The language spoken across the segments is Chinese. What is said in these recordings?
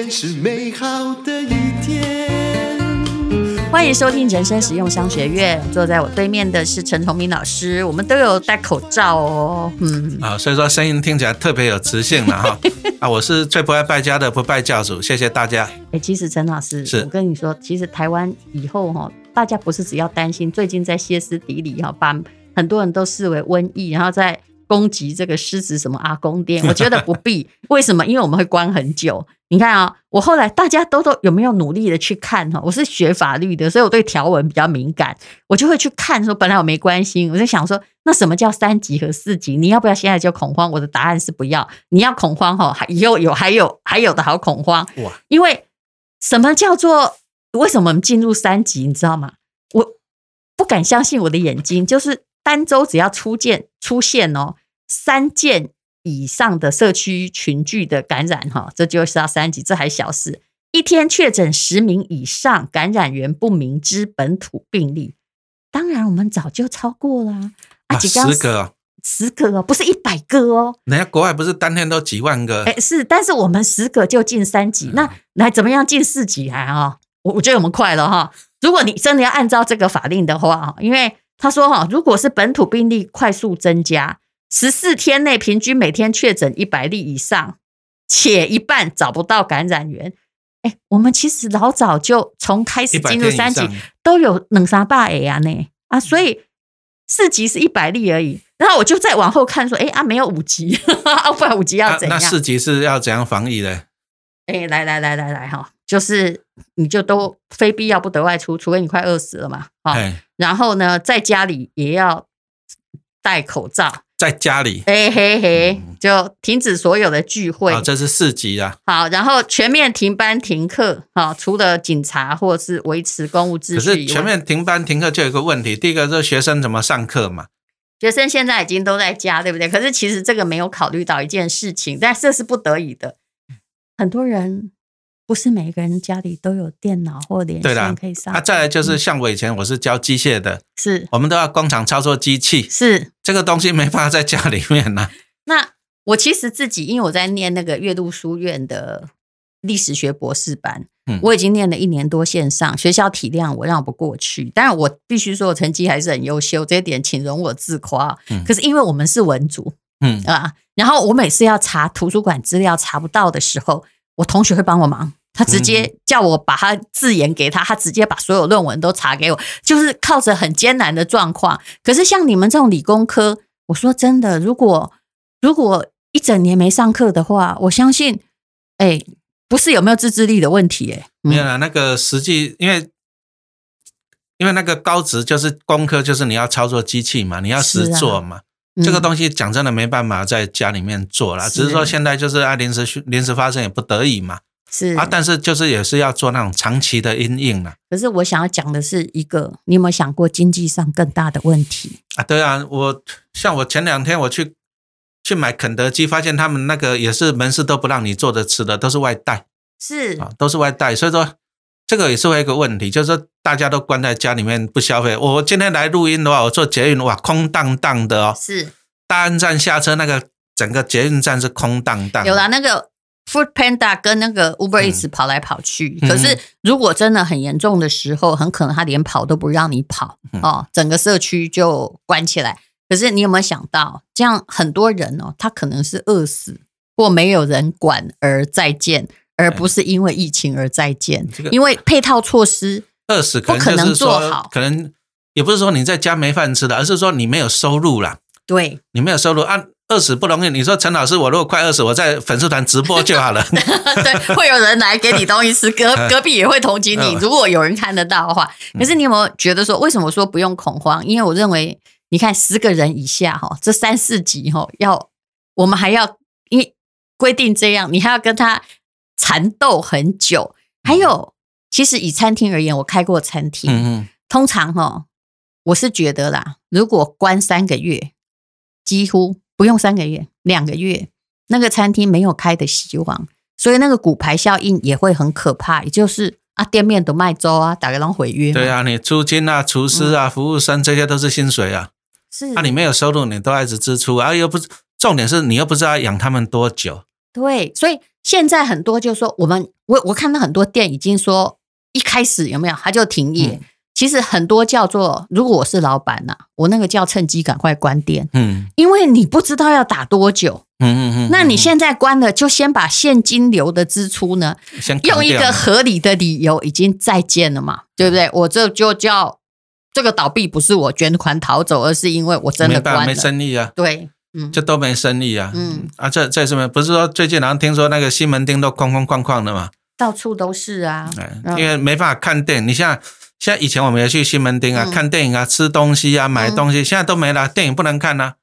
天是美好的一天。欢迎收听人生实用商学院。坐在我对面的是陈崇明老师。我们都有戴口罩哦，嗯，啊，所以说声音听起来特别有磁性了哈。啊，我是最不爱败家的不败教主，谢谢大家。哎，其实陈老师，是我跟你说，其实台湾以后哈，大家不是只要担心最近在歇斯底里哈，把很多人都视为瘟疫，然后在攻击这个狮子什么阿公殿，我觉得不必。为什么？因为我们会关很久。你看啊，我后来大家都都有没有努力的去看哈？我是学法律的，所以我对条文比较敏感，我就会去看。说本来我没关心，我就想说，那什么叫三级和四级？你要不要现在就恐慌？我的答案是不要。你要恐慌哈，以后有还有还有的好恐慌哇！因为什么叫做为什么我们进入三级？你知道吗？我不敢相信我的眼睛，就是单周只要出现出现哦三件。以上的社区群聚的感染，哈，这就是要三级，这还小事。一天确诊十名以上感染源不明之本土病例，当然我们早就超过了啊，啊十个、哦，十个哦，不是一百个哦。人家国外不是当天都几万个？哎，是，但是我们十个就进三级，那来怎么样进四级还哈？我我觉得我们快了哈。如果你真的要按照这个法令的话，因为他说哈，如果是本土病例快速增加。十四天内平均每天确诊一百例以上，且一半找不到感染源。哎，我们其实老早就从开始进入三级都有两三百个啊呢啊，所以四级是一百例而已。然后我就再往后看说，哎啊，没有五级，啊，不然五级要怎样？那四级是要怎样防疫呢？哎，来来来来来哈，就是你就都非必要不得外出，除非你快饿死了嘛啊。然后呢，在家里也要戴口罩。在家里，嘿嘿嘿，就停止所有的聚会。好，这是四级啊。好，然后全面停班停课。好，除了警察或者是维持公务秩序。可是全面停班停课就有一个问题，第一个是学生怎么上课嘛？学生现在已经都在家，对不对？可是其实这个没有考虑到一件事情，但这是不得已的。很多人。不是每个人家里都有电脑或连线可以上。那、啊、再来就是像我以前我是教机械的，是我们都要工厂操作机器，是这个东西没办法在家里面呢、啊。那我其实自己，因为我在念那个岳麓书院的历史学博士班，嗯，我已经念了一年多线上，学校体谅我，让我不过去。当然，我必须说我成绩还是很优秀，这一点请容我自夸。嗯，可是因为我们是文组，嗯啊，然后我每次要查图书馆资料查不到的时候，我同学会帮我忙。他直接叫我把他字言给他，他直接把所有论文都查给我，就是靠着很艰难的状况。可是像你们这种理工科，我说真的，如果如果一整年没上课的话，我相信，哎，不是有没有自制力的问题，哎，没有啦，那个实际因为因为那个高职就是工科，就是你要操作机器嘛，你要实做嘛，啊、这个东西讲真的没办法在家里面做啦，只是说现在就是啊临时临时发生也不得已嘛。是啊，但是就是也是要做那种长期的阴影了。可是我想要讲的是一个，你有没有想过经济上更大的问题啊？对啊，我像我前两天我去去买肯德基，发现他们那个也是门市都不让你坐着吃的，都是外带。是啊，都是外带，所以说这个也是会一个问题，就是说大家都关在家里面不消费。我今天来录音的话，我坐捷运哇，空荡荡的哦。是大安站下车，那个整个捷运站是空荡荡。有了那个。Food Panda 跟那个 Uber 一直跑来跑去，嗯，可是如果真的很严重的时候，很可能他连跑都不让你跑哦，整个社区就关起来。可是你有没有想到，这样很多人哦，他可能是饿死或没有人管而再见，而不是因为疫情而再见，因为配套措施饿死不可能做好，可能也不是说你在家没饭吃的，而是说你没有收入啦。对，你没有收入啊。饿死不容易，你说陈老师，我如果快饿死，我在粉丝团直播就好了。对，会有人来给你东西吃，隔 隔壁也会同情你。如果有人看得到的话，可是你有没有觉得说，为什么说不用恐慌？因为我认为，你看十个人以下哈，这三四级哈，要我们还要因为规定这样，你还要跟他缠斗很久。还有，其实以餐厅而言，我开过餐厅，嗯，通常哈，我是觉得啦，如果关三个月，几乎。不用三个月，两个月，那个餐厅没有开的希望，所以那个骨牌效应也会很可怕。也就是啊，店面都卖粥啊，大家都毁约。对啊，你租金啊、厨师啊、服务生这些都是薪水啊。是啊，你没有收入，你都一直支出啊，又不重点是你又不知道养他们多久。对，所以现在很多就是说，我们我我看到很多店已经说一开始有没有他就停业。嗯其实很多叫做，如果我是老板呐、啊，我那个叫趁机赶快关店，嗯，因为你不知道要打多久，嗯嗯嗯，那你现在关了，就先把现金流的支出呢，用一个合理的理由已经再见了嘛，对不对？我这就叫这个倒闭，不是我卷款逃走，而是因为我真的关了，没生意啊，对，嗯，就都没生意啊，嗯。啊，这这什么？不是说最近好像听说那个西门町都空空旷旷的嘛，到处都是啊，因为没办法看店，你像。像以前我们也去西门町啊，嗯、看电影啊，吃东西啊，买东西，嗯、现在都没了，电影不能看了，啊，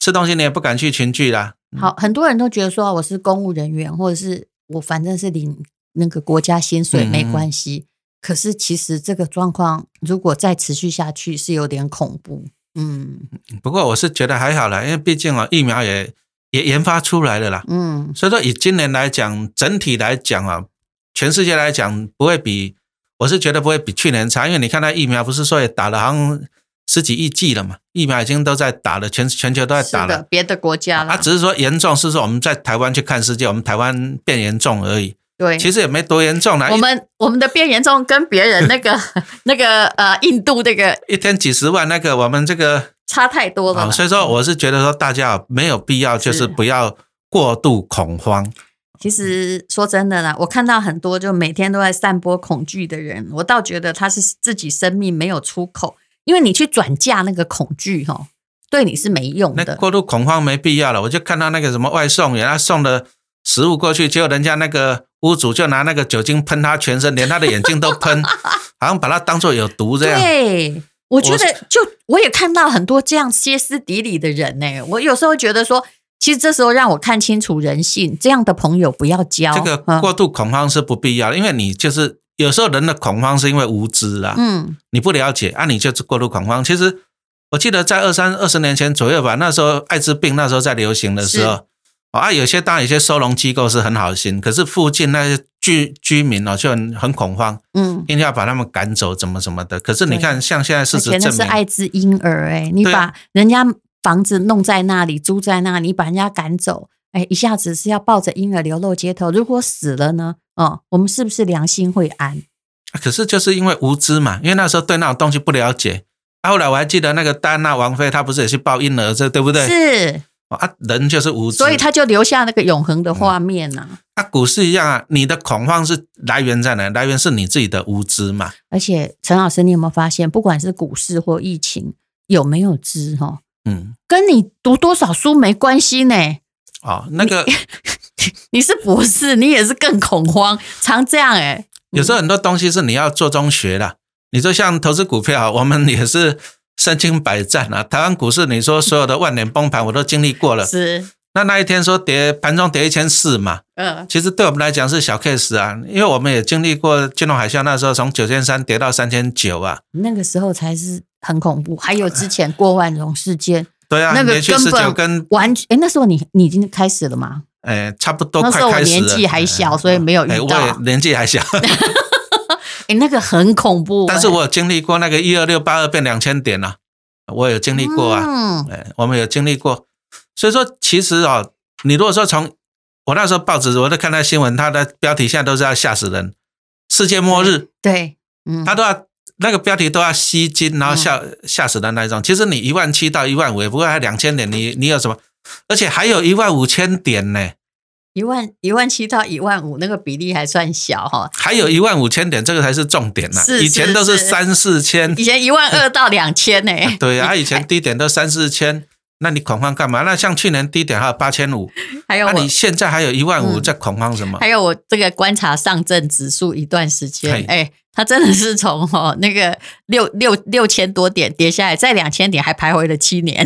吃东西你也不敢去群聚了。好，很多人都觉得说我是公务人员，或者是我反正是领那个国家薪水没关系。嗯、可是其实这个状况如果再持续下去是有点恐怖。嗯，不过我是觉得还好啦，因为毕竟啊疫苗也也研发出来了啦。嗯，所以说以今年来讲，整体来讲啊，全世界来讲不会比。我是觉得不会比去年差，因为你看那疫苗不是说也打了好像十几亿剂了嘛，疫苗已经都在打了，全全球都在打了。别的国家了，它只是说严重是说我们在台湾去看世界，我们台湾变严重而已。对，其实也没多严重啦。我们我们的变严重跟别人那个 那个呃印度那个一天几十万那个，我们这个差太多了。所以说我是觉得说大家没有必要就是不要过度恐慌。其实说真的啦，我看到很多就每天都在散播恐惧的人，我倒觉得他是自己生命没有出口，因为你去转嫁那个恐惧哈，对你是没用的。那过度恐慌没必要了。我就看到那个什么外送员，他送的食物过去，结果人家那个屋主就拿那个酒精喷他全身，连他的眼睛都喷，好像把他当做有毒这样。对，我觉得就我也看到很多这样歇斯底里的人呢。我有时候觉得说。其实这时候让我看清楚人性，这样的朋友不要交。这个过度恐慌是不必要的，因为你就是有时候人的恐慌是因为无知啦，嗯，你不了解啊，你就是过度恐慌。其实我记得在二三二十年前左右吧，那时候艾滋病那时候在流行的时候，啊，有些当然有些收容机构是很好心，可是附近那些居居民哦就很很恐慌，嗯，一定要把他们赶走，怎么怎么的。可是你看，像现在事实证明，是艾滋婴儿哎，你把人家。房子弄在那里，租在那里，你把人家赶走，哎，一下子是要抱着婴儿流落街头。如果死了呢？哦，我们是不是良心会安？可是就是因为无知嘛，因为那时候对那种东西不了解。啊，后来我还记得那个戴安娜王妃，她不是也去抱婴儿，这对不对？是啊，人就是无知，所以他就留下那个永恒的画面呐、啊。嗯啊、股市一样啊，你的恐慌是来源在哪？来源是你自己的无知嘛。而且陈老师，你有没有发现，不管是股市或疫情，有没有知哈？嗯，跟你读多少书没关系呢。哦，那个你，你是博士，你也是更恐慌，常这样哎。有时候很多东西是你要做中学的。你说像投资股票，我们也是身经百战啊。台湾股市，你说所有的万年崩盘，我都经历过了。是。那那一天说跌，盘中跌一千四嘛。嗯。其实对我们来讲是小 case 啊，因为我们也经历过金融海啸，那时候从九千三跌到三千九啊。那个时候才是。很恐怖，还有之前郭万荣事件，对啊，那个根本跟完全，哎，那时候你你已经开始了吗？哎，差不多，那时候我年纪还小，所以没有遇到。我年纪还小，哎，那个很恐怖。但是我有经历过那个一二六八二变两千点啊，我有经历过啊，哎，我们有经历过。所以说，其实哦，你如果说从我那时候报纸，我都看到新闻，它的标题现在都是要吓死人，世界末日，对，嗯，他都要。那个标题都要吸睛，然后吓吓死的那一种。其实你一万七到一万五，也不过还两千点，你你有什么？而且还有一万五千点呢。一万一万七到一万五，那个比例还算小哈。还有一万五千点，这个才是重点呢。以前都是三四千，以前一万二到两千呢。对啊，以前低点都三四千，那你恐慌干嘛？那像去年低点还有八千五，还有你现在还有一万五，在恐慌什么？还有我这个观察上证指数一段时间，哎。它真的是从 哦那个六六六千多点跌下来，在两千点还徘徊了七年。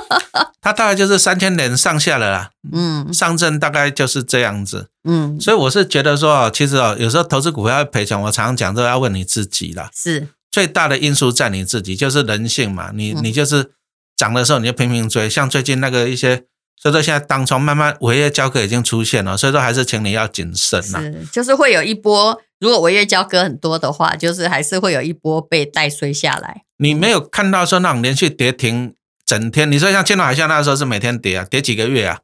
它大概就是三千点上下了啦。嗯，上证大概就是这样子。嗯，所以我是觉得说，其实哦，有时候投资股票要赔钱，我常常讲都要问你自己啦。是最大的因素在你自己，就是人性嘛。你你就是涨的时候你就拼命追，像最近那个一些，所以说现在当冲慢慢违约交割已经出现了，所以说还是请你要谨慎呐。是，就是会有一波。如果违约交割很多的话，就是还是会有一波被带衰下来。你没有看到说那种连续跌停整天？你说像青岛海啸那时候是每天跌啊，跌几个月啊？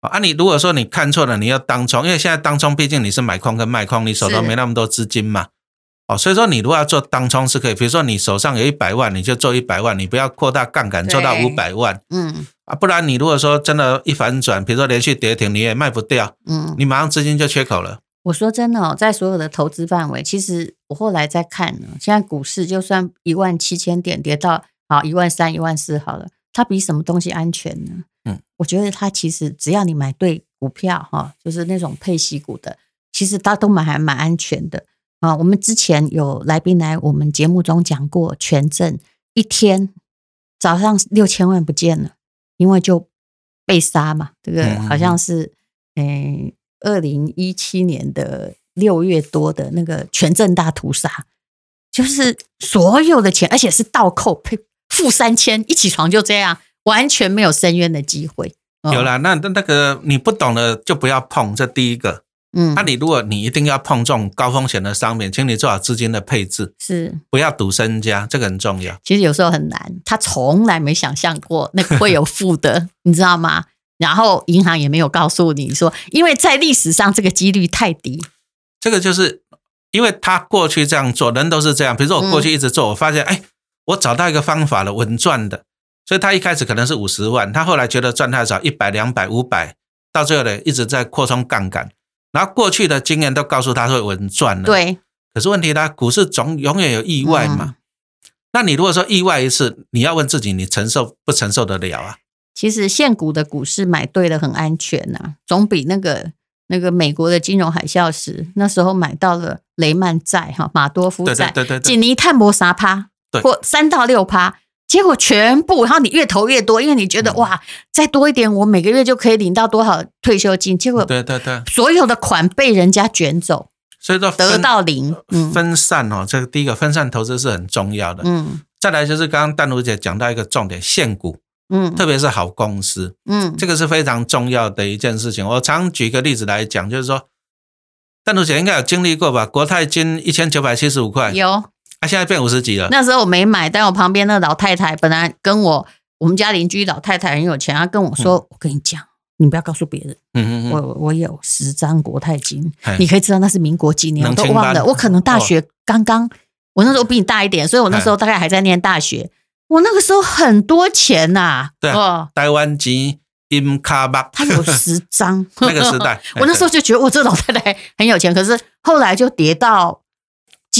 啊，你如果说你看错了，你要当冲，因为现在当冲毕竟你是买空跟卖空，你手头没那么多资金嘛。哦，所以说你如果要做当冲是可以，比如说你手上有一百万，你就做一百万，你不要扩大杠杆做到五百万。嗯。啊，不然你如果说真的，一反转，比如说连续跌停，你也卖不掉，嗯，你马上资金就缺口了。我说真的哦，在所有的投资范围，其实我后来在看呢，现在股市就算一万七千点跌到好一万三、一万四好了，它比什么东西安全呢？嗯，我觉得它其实只要你买对股票哈，就是那种配息股的，其实它都蛮还蛮安全的啊。我们之前有来宾来我们节目中讲过，权证一天早上六千万不见了。因为就被杀嘛，这个好像是，诶，二零一七年的六月多的那个全证大屠杀，就是所有的钱，而且是倒扣，呸，负三千，一起床就这样，完全没有申冤的机会。有啦，那那那个你不懂的就不要碰，这第一个。嗯，那你如果你一定要碰这种高风险的商品，请你做好资金的配置，是不要赌身家，这个很重要。其实有时候很难，他从来没想象过那个会有负的，你知道吗？然后银行也没有告诉你说，因为在历史上这个几率太低。这个就是因为他过去这样做，人都是这样。比如说我过去一直做，我发现哎，我找到一个方法了，稳赚的。所以他一开始可能是五十万，他后来觉得赚太少，一百、两百、五百，到最后呢一直在扩充杠杆。然后过去的经验都告诉他会稳赚了，对。可是问题呢，股市总永远有意外嘛。嗯。那你如果说意外一次，你要问自己，你承受不承受得了啊？其实现股的股市买对了很安全呐，总比那个那个美国的金融海啸时那时候买到了雷曼债哈马多夫债，对对对对，紧尼探博沙趴，或三到六趴。结果全部，然后你越投越多，因为你觉得哇，再多一点，我每个月就可以领到多少退休金。结果对对对，所有的款被人家卷走，所以说得到零。嗯分散哦，这个第一个分散投资是很重要的。嗯，再来就是刚刚丹如姐讲到一个重点，限股，嗯，特别是好公司，嗯，这个是非常重要的一件事情。我常举个例子来讲，就是说，淡如姐应该有经历过吧？国泰金一千九百七十五块，有。他、啊、现在变五十几了。那时候我没买，但我旁边那老太太本来跟我，我们家邻居老太太很有钱，她跟我说：“嗯、我跟你讲，你不要告诉别人。嗯嗯嗯我我有十张国泰金，你可以知道那是民国几年，我都忘了。我可能大学刚刚、哦，我那时候比你大一点，所以我那时候大概还在念大学。我那个时候很多钱呐、啊。对，哦、台湾金金卡巴，他有十张。那个时代，我那时候就觉得我这老太太很有钱，可是后来就跌到。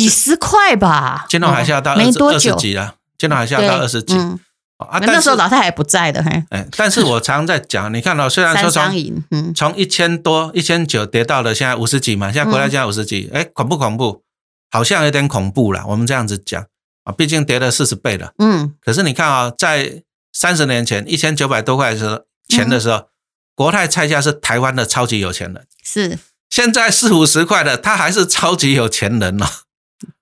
几十块吧，金融海啸到没多久。了，金融海啸到二十几，嗯、啊，那时候老太太不在的，嘿，哎，但是我常在讲，你看到、哦、虽然说从嗯。从一千多一千九跌到了现在五十几嘛，现在国泰现在五十几，哎、嗯，恐不恐怖？好像有点恐怖了。我们这样子讲。啊，毕竟跌了四十倍了，嗯，可是你看啊、哦，在三十年前一千九百多块的时候钱的时候，嗯、国泰蔡家是台湾的超级有钱人，是。现在四五十块的，他还是超级有钱人哦。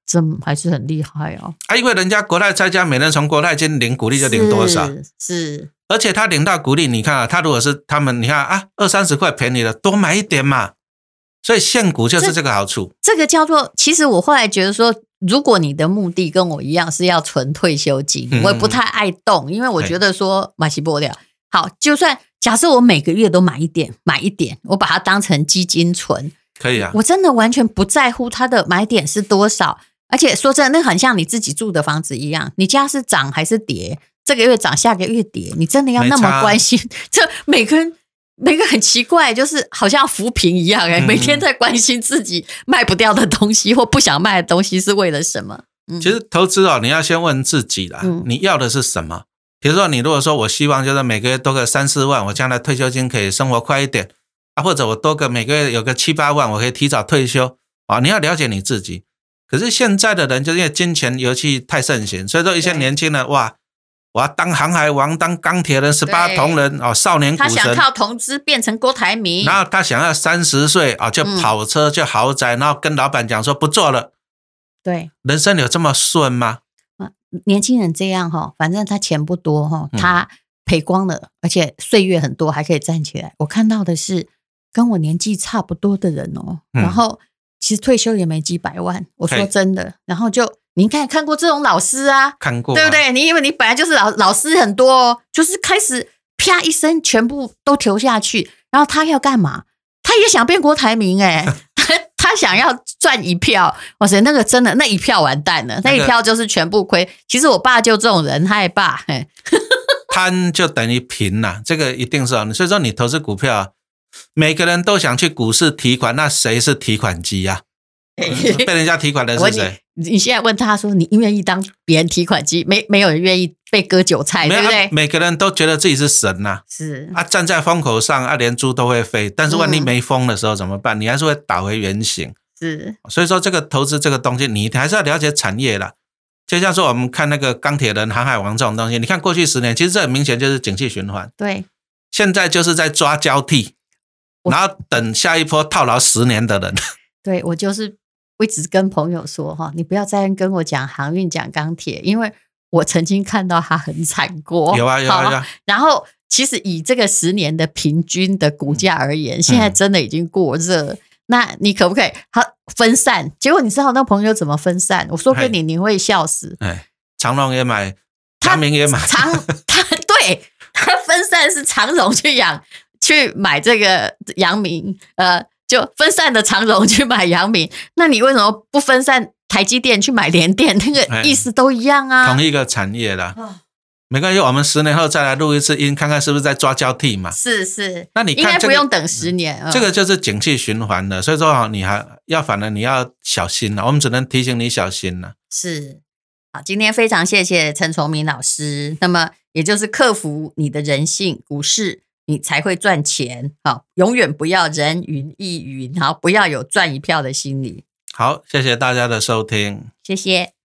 这还是很厉害哦！啊，因为人家国泰在家，每人从国泰金领股利就领多少？是，是，而且他领到股利，你看啊，他如果是他们，你看啊，二三十块便宜了，多买一点嘛。所以现股就是这个好处。这，这个叫做，其实我后来觉得说，如果你的目的跟我一样是要存退休金，嗯、我也不太爱动，因为我觉得说买起不了。好，就算假设我每个月都买一点，买一点，我把它当成基金存，可以啊。我真的完全不在乎它的买点是多少。而且说真的，那很像你自己住的房子一样，你家是涨还是跌？这个月涨，下个月跌，你真的要那么关心？这每个人每个很奇怪，就是好像浮萍一样哎、欸，每天在关心自己卖不掉的东西或不想卖的东西是为了什么？嗯、其实投资哦，你要先问自己啦，你要的是什么？比如说，你如果说我希望就是每个月多个三四万，我将来退休金可以生活快一点啊，或者我多个每个月有个七八万，我可以提早退休啊，你要了解你自己。可是现在的人就是因为金钱游戏太盛行，所以说一些年轻人哇，我要当航海王、当钢铁人、十八铜人哦，少年股神。他想靠投资变成郭台铭，然后他想要三十岁啊就跑车、就豪宅，然后跟老板讲说不做了。对，人生有这么顺吗？年轻人这样哈，反正他钱不多哈，他赔光了，而且岁月很多，还可以站起来。我看到的是跟我年纪差不多的人哦，然后。其实退休也没几百万，我说真的。然后就你看看过这种老师啊，看过、啊，对不对？你以为你本来就是老老师很多哦，就是开始啪一声，全部都投下去。然后他要干嘛？他也想变郭台铭哎、欸，他他想要赚一票。哇塞，那个真的那一票完蛋了，那一票就是全部亏。其实我爸就这种人，他也爸，贪 就等于贫呐，这个一定是啊。所以说你投资股票，每个人都想去股市提款，那谁是提款机呀、啊？被人家提款的是谁？你现在问他说：“你愿意当别人提款机？没没有人愿意被割韭菜，对不对、啊？每个人都觉得自己是神呐、啊，是啊，站在风口上啊，连猪都会飞。但是万一没风的时候怎么办？嗯、你还是会打回原形。是，所以说这个投资这个东西，你还是要了解产业啦。就像说我们看那个钢铁人、航海王这种东西，你看过去十年，其实这很明显就是景气循环。对，现在就是在抓交替，然后等下一波套牢十年的人。对，我就是。我一直跟朋友说哈，你不要再跟我讲航运、讲钢铁，因为我曾经看到它很惨过。有啊有啊有啊。然后，其实以这个十年的平均的股价而言，现在真的已经过热。嗯、那你可不可以好分散？结果你知道那朋友怎么分散？我说给你，你会笑死。哎，长隆也买，长明也买。长他对他分散是长隆去养去买这个阳明，呃。就分散的长荣去买阳明，那你为什么不分散台积电去买联电？那个意思都一样啊，同一个产业的，没关系。我们十年后再来录一次音，看看是不是在抓交替嘛？是是，那你看、这个、应该不用等十年，这个就是景气循环的，所以说你还要反而你要小心了。我们只能提醒你小心了。是，好，今天非常谢谢陈崇明老师。那么也就是克服你的人性，股市。你才会赚钱，好，永远不要人云亦云，好，不要有赚一票的心理。好，谢谢大家的收听，谢谢。